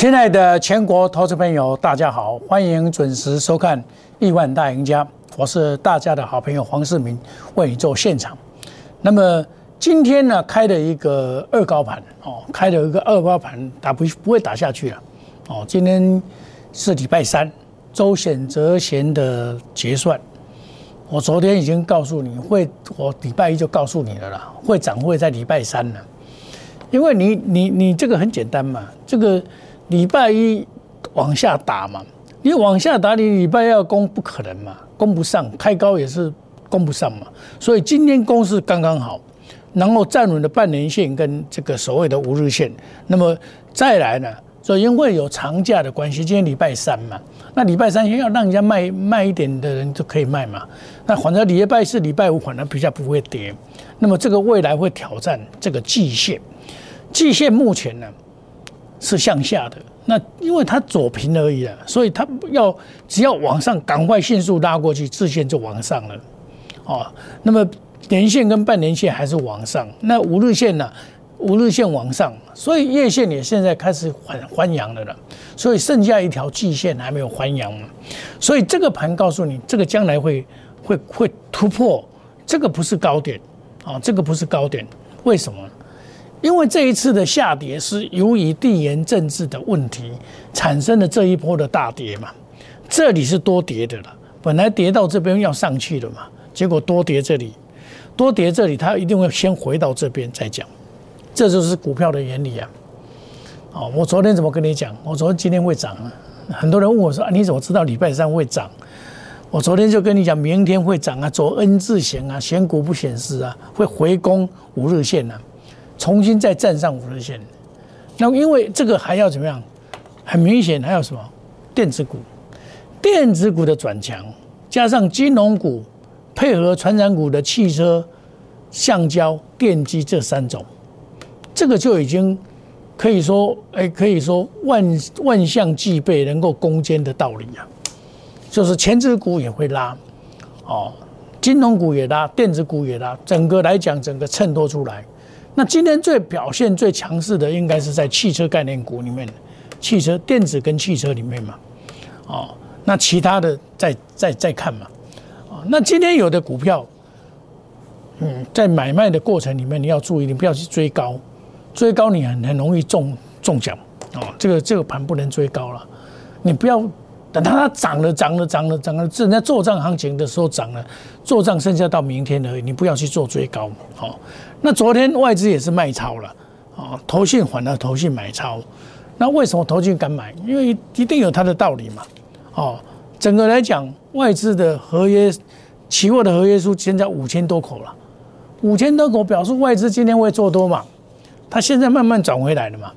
亲爱的全国投资朋友，大家好，欢迎准时收看《亿万大赢家》，我是大家的好朋友黄世明，为你做现场。那么今天呢，开了一个二高盘哦，开了一个二高盘，打不不会打下去了哦。今天是礼拜三，周选择贤的结算，我昨天已经告诉你会，我礼拜一就告诉你了啦，会涨会在礼拜三呢，因为你你你这个很简单嘛，这个。礼拜一往下打嘛，你往下打，你礼拜要攻不可能嘛，攻不上，开高也是攻不上嘛，所以今天攻是刚刚好，然后站稳了半年线跟这个所谓的五日线，那么再来呢，所以因为有长假的关系，今天礼拜三嘛，那礼拜三先要让人家卖卖一点的人就可以卖嘛，那反正礼拜四、礼拜五反正比较不会跌，那么这个未来会挑战这个季线，季线目前呢？是向下的，那因为它左平而已啊，所以它要只要往上，赶快迅速拉过去，自线就往上了，哦，那么年线跟半年线还是往上，那五日线呢？五日线往上，所以月线也现在开始还还阳了了，所以剩下一条季线还没有还阳嘛，所以这个盘告诉你，这个将来会会会突破，这个不是高点，啊，这个不是高点，为什么？因为这一次的下跌是由于地缘政治的问题产生的这一波的大跌嘛，这里是多跌的了，本来跌到这边要上去了嘛，结果多跌这里，多跌这里，它一定会先回到这边再讲，这就是股票的原理啊。哦，我昨天怎么跟你讲？我昨天今天会涨啊，很多人问我说啊，你怎么知道礼拜三会涨？我昨天就跟你讲，明天会涨啊，走 N 字形啊，选股不显示啊，会回攻五日线啊。重新再站上五日线，那因为这个还要怎么样？很明显还有什么？电子股，电子股的转强，加上金融股配合传染股的汽车、橡胶、电机这三种，这个就已经可以说，哎，可以说万万象俱备，能够攻坚的道理啊。就是前置股也会拉，哦，金融股也拉，电子股也拉，整个来讲，整个衬托出来。那今天最表现最强势的，应该是在汽车概念股里面，汽车电子跟汽车里面嘛，哦，那其他的再再再看嘛，啊，那今天有的股票，嗯，在买卖的过程里面你要注意，你不要去追高，追高你很很容易中中奖，哦，这个这个盘不能追高了，你不要。等它它涨了，涨了，涨了，涨了，正在做账行情的时候涨了，做账剩下到明天而已，你不要去做追高。好，那昨天外资也是卖超了，啊，投信反而投信买超，那为什么投信敢买？因为一定有它的道理嘛。哦，整个来讲，外资的合约期货的合约数现在五千多口了，五千多口表示外资今天会做多嘛？它现在慢慢转回来了嘛？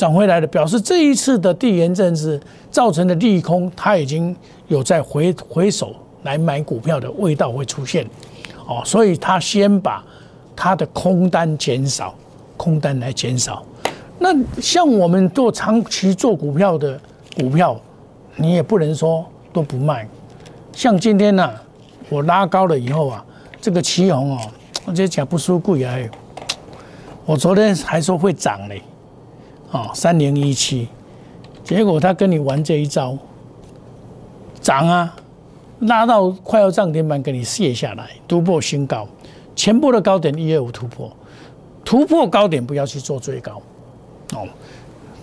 涨回来的，表示这一次的地缘政治造成的利空，它已经有在回回首来买股票的味道会出现，哦，所以它先把它的空单减少，空单来减少。那像我们做长期做股票的股票，你也不能说都不卖。像今天呢，我拉高了以后啊，这个旗红哦，我觉得讲不输贵啊，我昨天还说会涨嘞。哦，三零一七，结果他跟你玩这一招，涨啊，拉到快要涨停板，给你卸下来，突破新高，前波的高点一二五突破，突破高点不要去做追高，哦，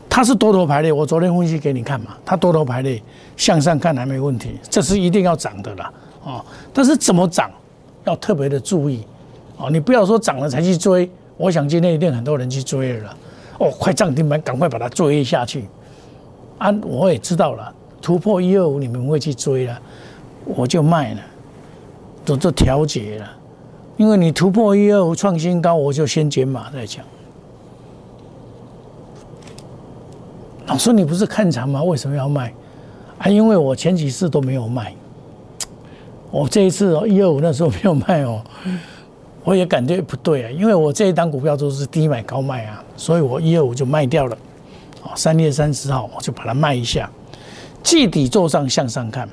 它是多头排列，我昨天分析给你看嘛，它多头排列向上看还没问题，这是一定要涨的啦，哦，但是怎么涨要特别的注意，哦，你不要说涨了才去追，我想今天一定很多人去追了。哦，快涨停板，赶快把它追下去。啊，我也知道了，突破一二五，你们会去追了，我就卖了，都做调节了。因为你突破一二五创新高，我就先减码再讲。老师，你不是看长吗？为什么要卖？啊，因为我前几次都没有卖，我这一次哦一二五那时候没有卖哦。我也感觉不对啊，因为我这一单股票都是低买高卖啊，所以我一二五就卖掉了。啊，三月三十号我就把它卖一下，季底做上向上看，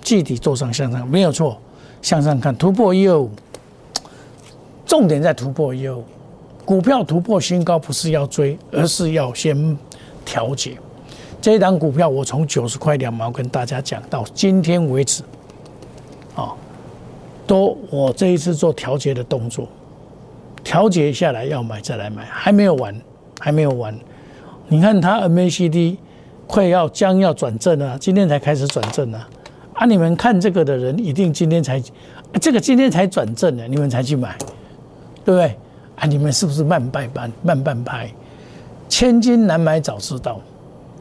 季底做上向上没有错，向上看突破一二五，重点在突破一二五，股票突破新高不是要追，而是要先调节。这一档股票我从九十块两毛跟大家讲到今天为止，都我这一次做调节的动作，调节下来要买再来买，还没有完，还没有完。你看它 MACD 快要将要转正了，今天才开始转正啊！啊，你们看这个的人一定今天才，这个今天才转正的，你们才去买，对不对？啊，你们是不是慢半拍？慢半拍？千金难买早知道。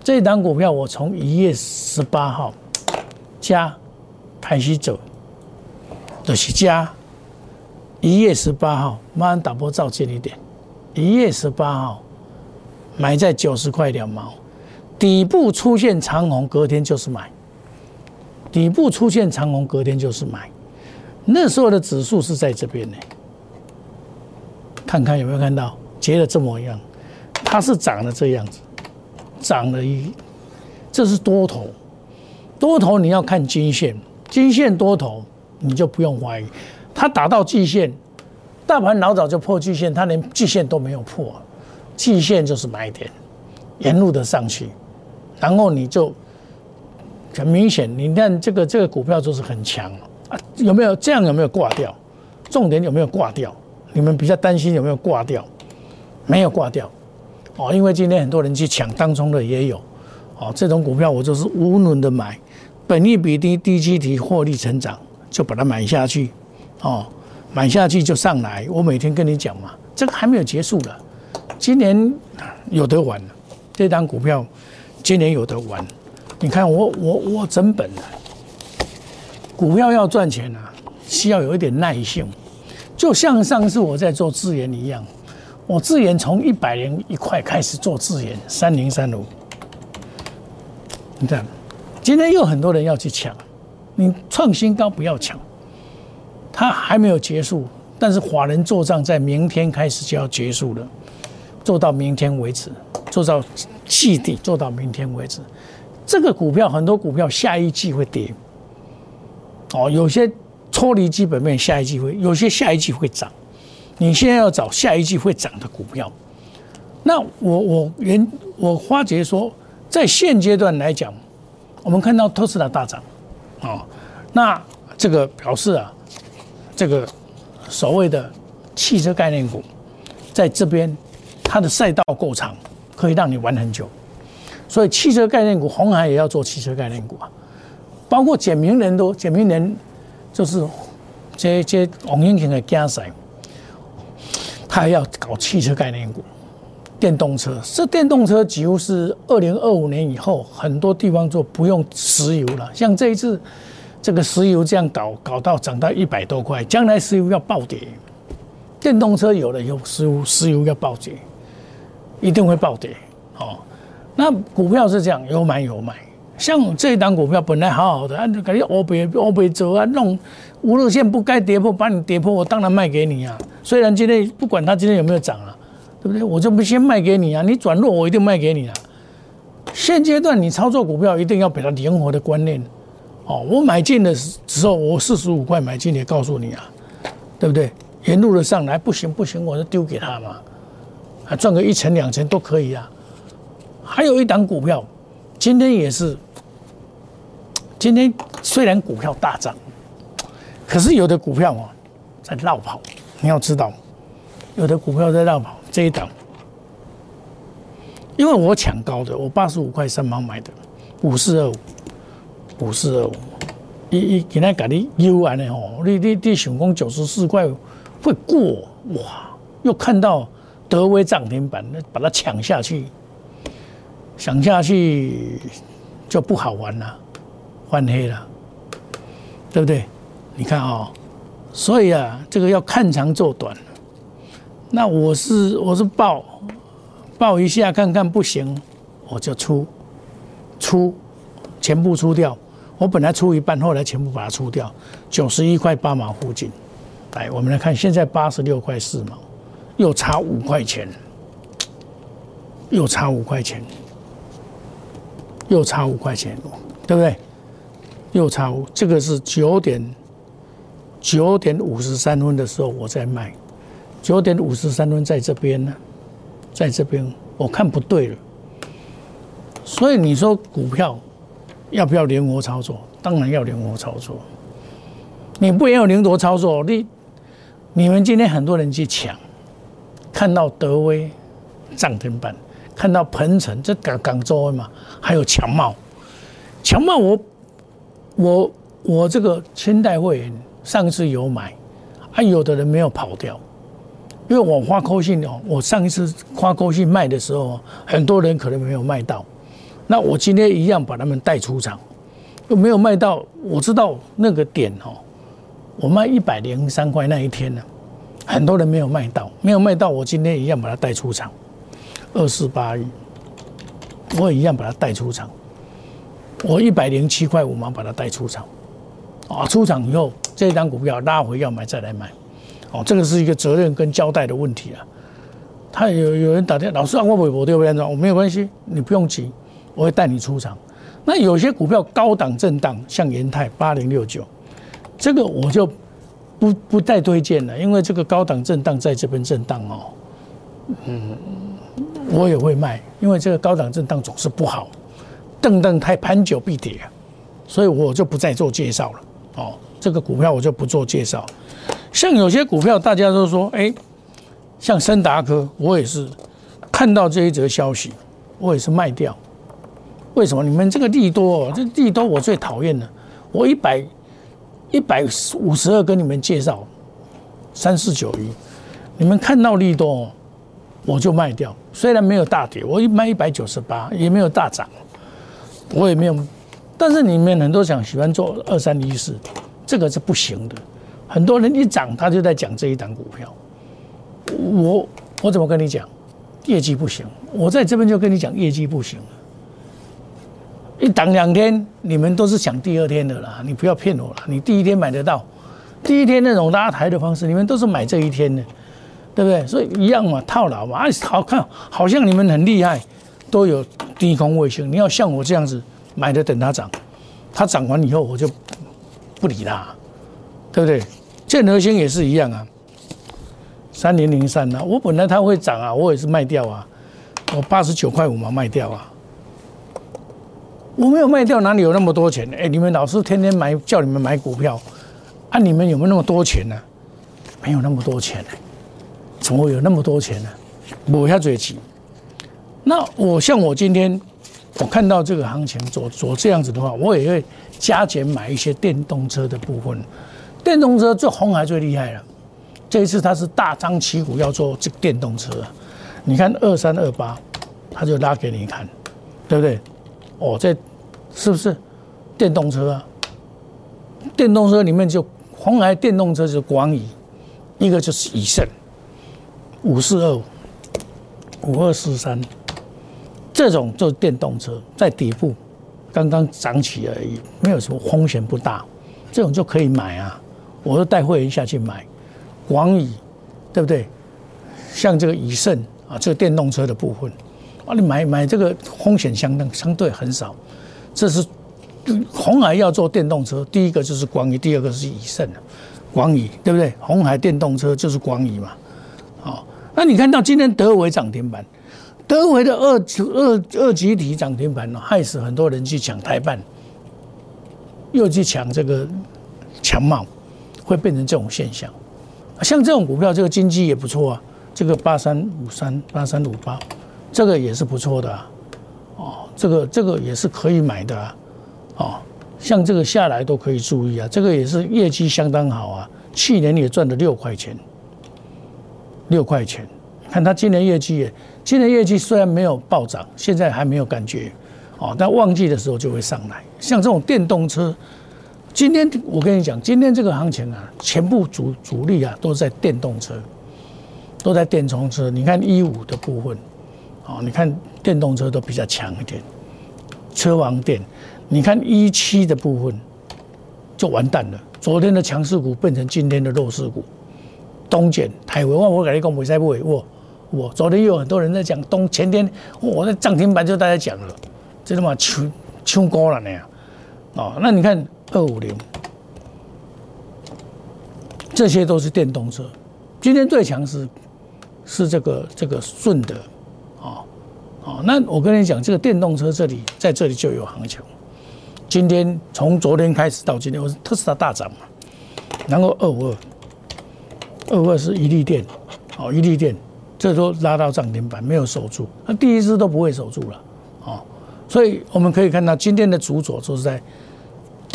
这档股票我从一月十八号加开始走，就是加一月十八号，马上打波照进一点。一月十八号买在九十块两毛，底部出现长虹，隔天就是买。底部出现长虹，隔天就是买。那时候的指数是在这边呢，看看有没有看到结的这么样，它是长的这样子。涨了一，这是多头，多头你要看金线，金线多头你就不用怀疑，它打到季线，大盘老早就破季线，它连季线都没有破，季线就是买点，沿路的上去，然后你就很明显，你看这个这个股票就是很强啊，有没有这样有没有挂掉？重点有没有挂掉？你们比较担心有没有挂掉？没有挂掉。哦，因为今天很多人去抢当中的也有，哦，这种股票我就是无论的买，本利比低，低基体获利成长，就把它买下去，哦，买下去就上来。我每天跟你讲嘛，这个还没有结束的，今年有得玩，这张股票今年有得玩。你看我我我整本的股票要赚钱啊，需要有一点耐性，就像上次我在做资源一样。我自研从一百零一块开始做自研，三零三五。你看，今天又很多人要去抢，你创新高不要抢，它还没有结束，但是华人做账在明天开始就要结束了，做到明天为止，做到季底，做到明天为止。这个股票很多股票下一季会跌，哦，有些脱离基本面，下一季会，有些下一季会涨。你现在要找下一季会涨的股票，那我我原我花杰说，在现阶段来讲，我们看到特斯拉大涨，哦，那这个表示啊，这个所谓的汽车概念股，在这边它的赛道够长，可以让你玩很久，所以汽车概念股，红海也要做汽车概念股啊，包括简明人都简明人就是这这王英雄的竞赛。他还要搞汽车概念股，电动车。这电动车几乎是二零二五年以后，很多地方就不用石油了。像这一次，这个石油这样搞，搞到涨到一百多块，将来石油要暴跌，电动车有了以后，石油石油要暴跌，一定会暴跌。哦，那股票是这样，有买有卖。像这一档股票本来好好的，啊，感觉欧北欧北走啊，弄五日线不该跌破，把你跌破，我当然卖给你啊。虽然今天不管它今天有没有涨啊，对不对？我就不先卖给你啊，你转弱我一定卖给你啊。现阶段你操作股票一定要比较灵活的观念哦。我买进的时候，我四十五块买进，也告诉你啊，对不对？沿路的上来不行不行，我就丢给他嘛，啊，赚个一成两成都可以啊。还有一档股票，今天也是。今天虽然股票大涨，可是有的股票啊在绕跑。你要知道，有的股票在绕跑。这一档，因为我抢高的，我八十五块三毛买的，五四二五，五四二五，一一今天给你优完的哦，你你你想讲九十四块会过哇？又看到德威涨停板，那把它抢下去，抢下去就不好玩了。翻黑了，对不对？你看啊，所以啊，这个要看长做短。那我是我是报报一下看看不行，我就出出全部出掉。我本来出一半，后来全部把它出掉。九十一块八毛附近，来，我们来看，现在八十六块四毛，又差五块钱，又差五块钱，又差五块钱，对不对？又差五，这个是九点九点五十三分的时候我在卖，九点五十三分在这边呢，在这边我看不对了，所以你说股票要不要灵活操作？当然要灵活操作。你不要灵活操作，你你们今天很多人去抢，看到德威涨停板，看到鹏程这港港州嘛，还有强茂，强茂我我我这个千代会员上次有买，啊有的人没有跑掉，因为我花扣信哦，我上一次花扣信卖的时候，很多人可能没有卖到，那我今天一样把他们带出场，又没有卖到，我知道那个点哦。我卖一百零三块那一天呢，很多人没有卖到，没有卖到，我今天一样把它带出场，二四八一，我也一样把它带出场，我一百零七块五毛把它带出场，啊，出场以后这张股票拉回要买再来买，哦，这个是一个责任跟交代的问题啊。他有有人打电话，老师啊，我微博对不对？我没有关系，你不用急，我会带你出场。那有些股票高档震荡，像延泰八零六九。这个我就不不太推荐了，因为这个高档震荡在这边震荡哦，嗯，我也会卖，因为这个高档震荡总是不好，震荡太盘久必跌，所以我就不再做介绍了哦。这个股票我就不做介绍，像有些股票大家都说，哎，像森达科，我也是看到这一则消息，我也是卖掉。为什么？你们这个利多，这利多我最讨厌的，我一百。一百五十二跟你们介绍三四九一，你们看到利多，我就卖掉。虽然没有大跌，我一卖一百九十八，也没有大涨，我也没有。但是你们很多想喜欢做二三一四，这个是不行的。很多人一涨，他就在讲这一档股票。我我怎么跟你讲？业绩不行，我在这边就跟你讲业绩不行。一档两天，你们都是想第二天的啦，你不要骗我了。你第一天买得到，第一天那种拉抬的方式，你们都是买这一天的，对不对？所以一样嘛，套牢嘛。啊，好看，好像你们很厉害，都有低空卫星。你要像我这样子买的，等它涨，它涨完以后我就不理它，对不对？建和星也是一样啊，三零零三啊，我本来它会涨啊，我也是卖掉啊，我八十九块五嘛卖掉啊。我没有卖掉，哪里有那么多钱？哎，你们老是天天买，叫你们买股票，啊，你们有没有那么多钱呢？没有那么多钱呢，怎么会有那么多钱呢？抹下嘴气。那我像我今天，我看到这个行情走走这样子的话，我也会加减买一些电动车的部分。电动车做红海最厉害了，这一次它是大张旗鼓要做这电动车。你看二三二八，他就拉给你看，对不对？哦，这是不是电动车啊？电动车里面就红海电动车是广宇，一个就是以盛五四二五五二四三，这种就是电动车在底部刚刚涨起而已，没有什么风险不大，这种就可以买啊。我就带会员下去买广宇，对不对？像这个以盛啊，这个电动车的部分。啊，你买买这个风险相当相对很少，这是红海要做电动车，第一个就是广宇，第二个是以盛广宇对不对？红海电动车就是广宇嘛，好，那你看到今天德维涨停板，德维的二二二级体涨停板，害死很多人去抢台办，又去抢这个强茂，会变成这种现象。像这种股票，这个经济也不错啊，这个八三五三八三五八。这个也是不错的啊，哦，这个这个也是可以买的啊，哦，像这个下来都可以注意啊，这个也是业绩相当好啊，去年也赚了六块钱，六块钱，看他今年业绩也，今年业绩虽然没有暴涨，现在还没有感觉，哦，但旺季的时候就会上来。像这种电动车，今天我跟你讲，今天这个行情啊，全部主主力啊都在电动车，都在电动车，你看一五的部分。哦，你看电动车都比较强一点，车王电，你看一七的部分就完蛋了。昨天的强势股变成今天的弱势股，东碱、台湾，我我跟你讲，没在不为我我昨天有很多人在讲东，前天我在涨停板就大家讲了，真他妈抢抢高了那样。哦，那你看二五零，这些都是电动车，今天最强是是这个这个顺德。哦，那我跟你讲，这个电动车这里在这里就有行情。今天从昨天开始到今天，我是特斯拉大涨嘛，然后二五二，二五二是一利电，哦，一利电，这都拉到涨停板，没有守住，那第一次都不会守住了，哦，所以我们可以看到今天的主轴就是在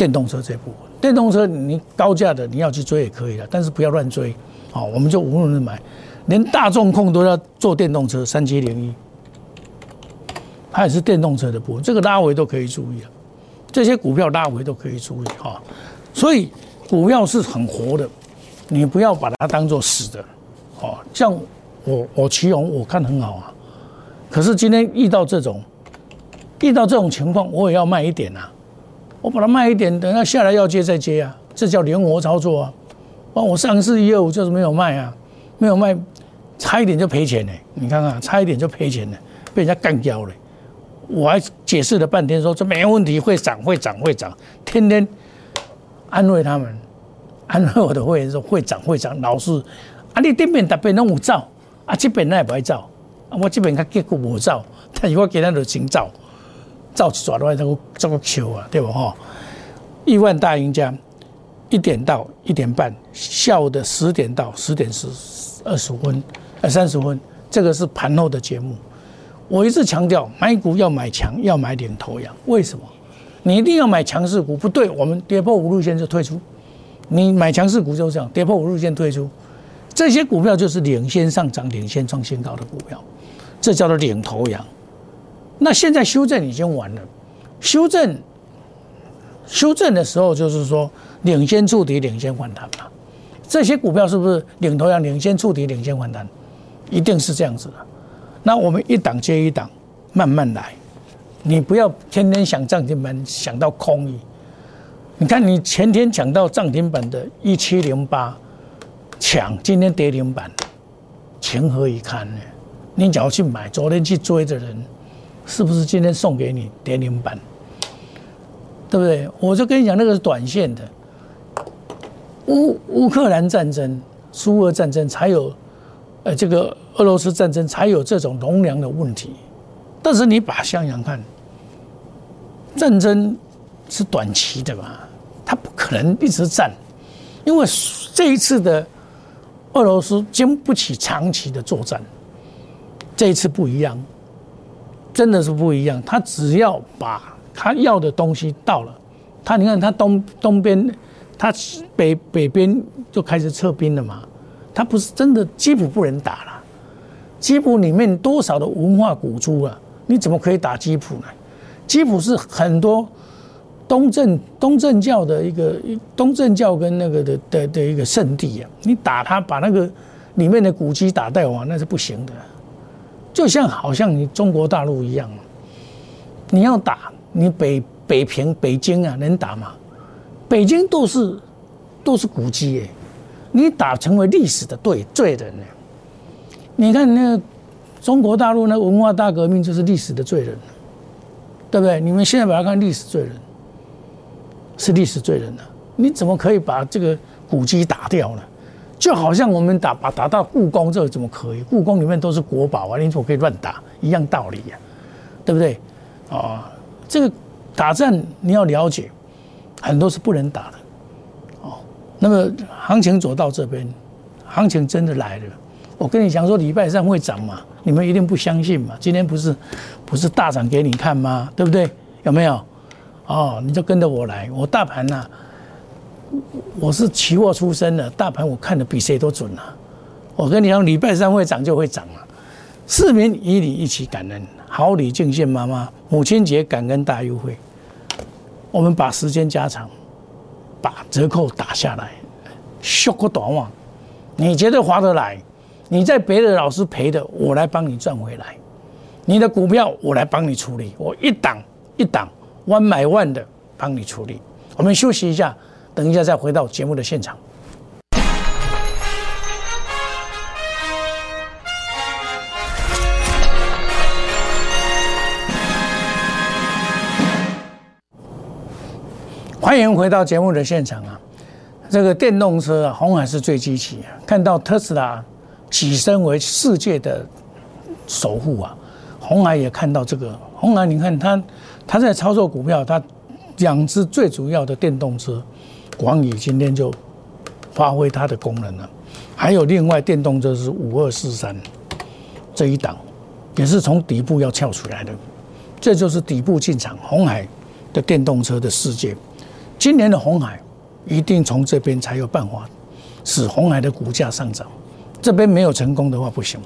电动车这部分。电动车你高价的你要去追也可以了，但是不要乱追，哦，我们就无论买，连大众控都要做电动车，三七零一。它也是电动车的部分，这个拉回都可以注意了，这些股票拉回都可以注意哈，所以股票是很活的，你不要把它当做死的，哦，像我我奇勇我看很好啊，可是今天遇到这种遇到这种情况，我也要卖一点啊，我把它卖一点，等下下来要接再接啊，这叫灵活操作啊，帮我上市业务就是没有卖啊，没有卖，差一点就赔钱呢，你看看差一点就赔钱了，被人家干掉了。我还解释了半天，说这没问题，会涨，会涨，会涨，天天安慰他们，安慰我的会员说会涨，会涨。老是，啊，你这边特别拢有走，啊，这边那也不爱走，啊，我这边较结果无走，但是我给他就真走，走起抓来这个这个球啊，对不哈？亿万大赢家，一点到一点半，下午的十点到十点十二十分，呃，三十分，这个是盘后的节目。我一直强调，买股要买强，要买领头羊。为什么？你一定要买强势股？不对，我们跌破五日线就退出。你买强势股就是这样，跌破五日线退出。这些股票就是领先上涨、领先创新高的股票，这叫做领头羊。那现在修正已经完了，修正修正的时候就是说领先触底、领先反弹嘛。这些股票是不是领头羊？领先触底、领先反弹，一定是这样子的。那我们一档接一档，慢慢来。你不要天天想涨停板，想到空意。你看，你前天讲到涨停板的一七零八抢，今天跌停板，情何以堪呢？你只要去买，昨天去追的人，是不是今天送给你跌停板？对不对？我就跟你讲，那个是短线的。乌乌克兰战争、苏俄战争才有。呃，这个俄罗斯战争才有这种容量的问题，但是你把想想看，战争是短期的嘛，它不可能一直战，因为这一次的俄罗斯经不起长期的作战，这一次不一样，真的是不一样。他只要把他要的东西到了，他你看他东东边，他北北边就开始撤兵了嘛。他不是真的基辅不能打了，基辅里面多少的文化古珠啊？你怎么可以打基辅呢？基辅是很多东正东正教的一个东正教跟那个的的的一个圣地啊！你打他，把那个里面的古迹打掉啊，那是不行的。就像好像你中国大陆一样，你要打你北北平北京啊，能打吗？北京都是都是古迹耶。你打成为历史的对罪人呢？你看那中国大陆那文化大革命就是历史的罪人，对不对？你们现在把它看历史罪人，是历史罪人呢？你怎么可以把这个古迹打掉呢？就好像我们打把打到故宫，这怎么可以？故宫里面都是国宝啊，你怎么可以乱打？一样道理呀，对不对？啊，这个打战你要了解，很多是不能打的。哦那么行情走到这边，行情真的来了。我跟你讲说礼拜三会涨嘛，你们一定不相信嘛。今天不是不是大涨给你看吗？对不对？有没有？哦，你就跟着我来。我大盘呐，我是期货出身的，大盘我看的比谁都准啊。我跟你讲，礼拜三会涨就会涨了。市民与你一起感恩，好礼敬献妈妈，母亲节感恩大优惠，我们把时间加长。把折扣打下来，修个短网，你觉得划得来？你在别的老师赔的，我来帮你赚回来。你的股票我来帮你处理，我一档一档万买万的帮你处理。我们休息一下，等一下再回到节目的现场。欢迎回到节目的现场啊！这个电动车啊，红海是最积极啊。看到特斯拉跻身为世界的首富啊，红海也看到这个，红海你看他他在操作股票，他两只最主要的电动车，广宇今天就发挥它的功能了，还有另外电动车是五二四三这一档，也是从底部要跳出来的，这就是底部进场红海的电动车的世界。今年的红海一定从这边才有办法使红海的股价上涨，这边没有成功的话不行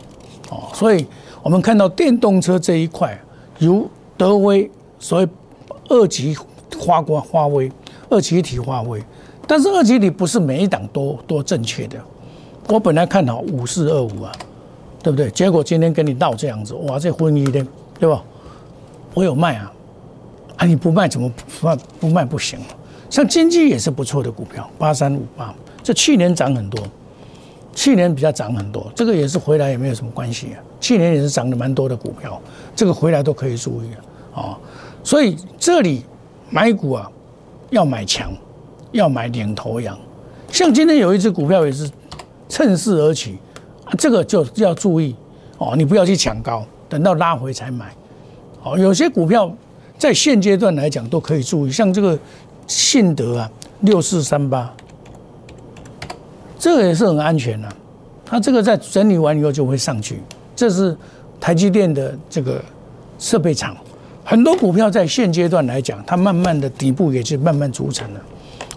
哦，所以。我们看到电动车这一块，如德威，所谓二级花光花威，二级体花威，但是二级体不是每一档都都正确的。我本来看好五四二五啊，对不对？结果今天跟你闹这样子，哇，这婚姻的，对吧？我有卖啊，啊，你不卖怎么不不卖不行？像金济也是不错的股票，八三五八，这去年涨很多。去年比较涨很多，这个也是回来也没有什么关系啊。去年也是涨的蛮多的股票，这个回来都可以注意。啊，所以这里买股啊，要买强，要买领头羊。像今天有一只股票也是趁势而起，这个就要注意哦，你不要去抢高，等到拉回才买。哦，有些股票在现阶段来讲都可以注意，像这个信德啊，六四三八。这个也是很安全的，它这个在整理完以后就会上去。这是台积电的这个设备厂，很多股票在现阶段来讲，它慢慢的底部也是慢慢组成了。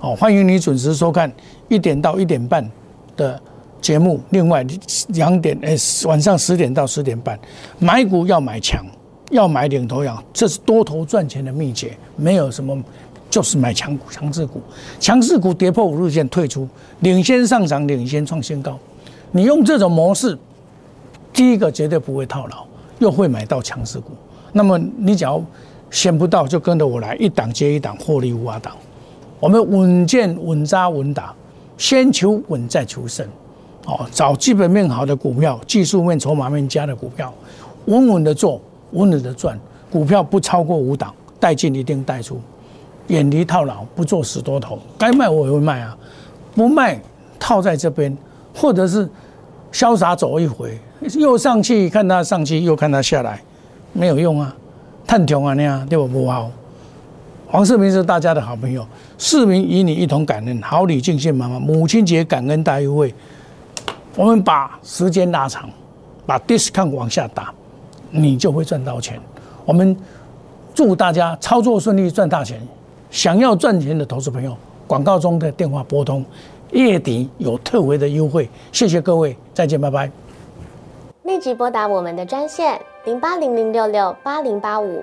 哦，欢迎你准时收看一点到一点半的节目。另外两点，哎，晚上十点到十点半，买股要买强，要买领头羊，这是多头赚钱的秘诀，没有什么。就是买强股、强势股，强势股跌破五日线退出，领先上涨，领先创新高。你用这种模式，第一个绝对不会套牢，又会买到强势股。那么你只要选不到，就跟着我来，一档接一档，获利无法挡。我们稳健、稳扎、稳打，先求稳再求胜。哦，找基本面好的股票，技术面、筹码面佳的股票，稳稳的做，稳稳的赚。股票不超过五档，带进一定带出。远离套牢，不做死多头。该卖我也会卖啊，不卖套在这边，或者是潇洒走一回，又上去看它上去，又看它下来，没有用啊，探穷啊那样对我不好。黄世明是大家的好朋友，市民与你一同感恩，好礼敬献妈妈，母亲节感恩大优惠，我们把时间拉长，把 discount 往下打，你就会赚到钱。我们祝大家操作顺利，赚大钱。想要赚钱的投资朋友，广告中的电话拨通，月底有特惠的优惠。谢谢各位，再见，拜拜。立即拨打我们的专线零八零零六六八零八五